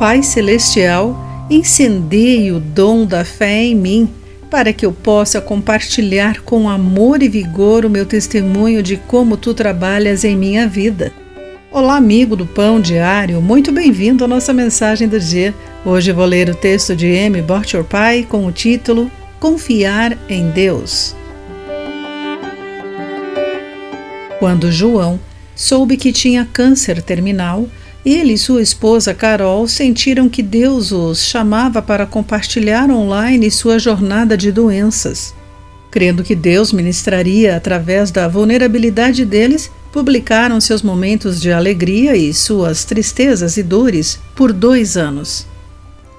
Pai Celestial, incendeie o dom da fé em mim, para que eu possa compartilhar com amor e vigor o meu testemunho de como tu trabalhas em minha vida. Olá, amigo do Pão Diário, muito bem-vindo à nossa mensagem do dia. Hoje vou ler o texto de M. Borcher Pai com o título Confiar em Deus. Quando João soube que tinha câncer terminal, ele e sua esposa Carol sentiram que Deus os chamava para compartilhar online sua jornada de doenças. Crendo que Deus ministraria através da vulnerabilidade deles, publicaram seus momentos de alegria e suas tristezas e dores por dois anos.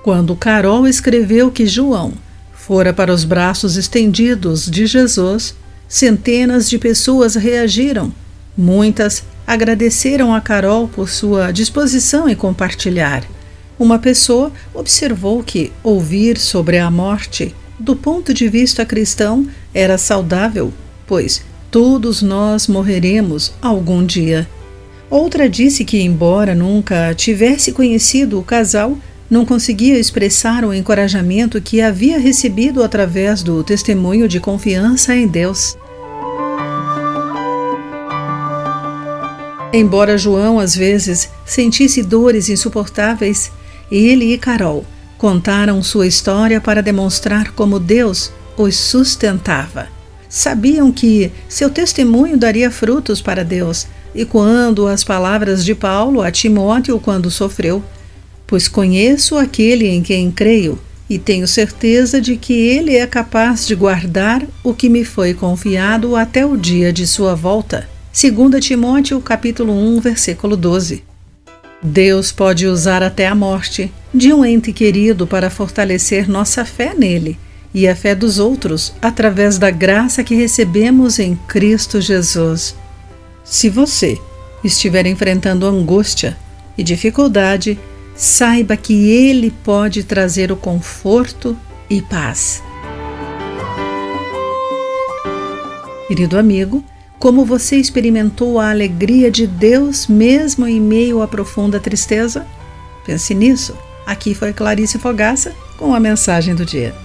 Quando Carol escreveu que João fora para os braços estendidos de Jesus, centenas de pessoas reagiram. Muitas agradeceram a Carol por sua disposição em compartilhar. Uma pessoa observou que ouvir sobre a morte, do ponto de vista cristão, era saudável, pois Todos nós morreremos algum dia. Outra disse que, embora nunca tivesse conhecido o casal, não conseguia expressar o encorajamento que havia recebido através do testemunho de confiança em Deus. Embora João às vezes sentisse dores insuportáveis, ele e Carol contaram sua história para demonstrar como Deus os sustentava sabiam que seu testemunho daria frutos para Deus, e quando as palavras de Paulo a Timóteo quando sofreu, pois conheço aquele em quem creio e tenho certeza de que ele é capaz de guardar o que me foi confiado até o dia de sua volta. 2 Timóteo capítulo 1, versículo 12. Deus pode usar até a morte de um ente querido para fortalecer nossa fé nele e a fé dos outros através da graça que recebemos em Cristo Jesus. Se você estiver enfrentando angústia e dificuldade, saiba que Ele pode trazer o conforto e paz. Querido amigo, como você experimentou a alegria de Deus mesmo em meio à profunda tristeza? Pense nisso. Aqui foi Clarice Fogaça com a mensagem do dia.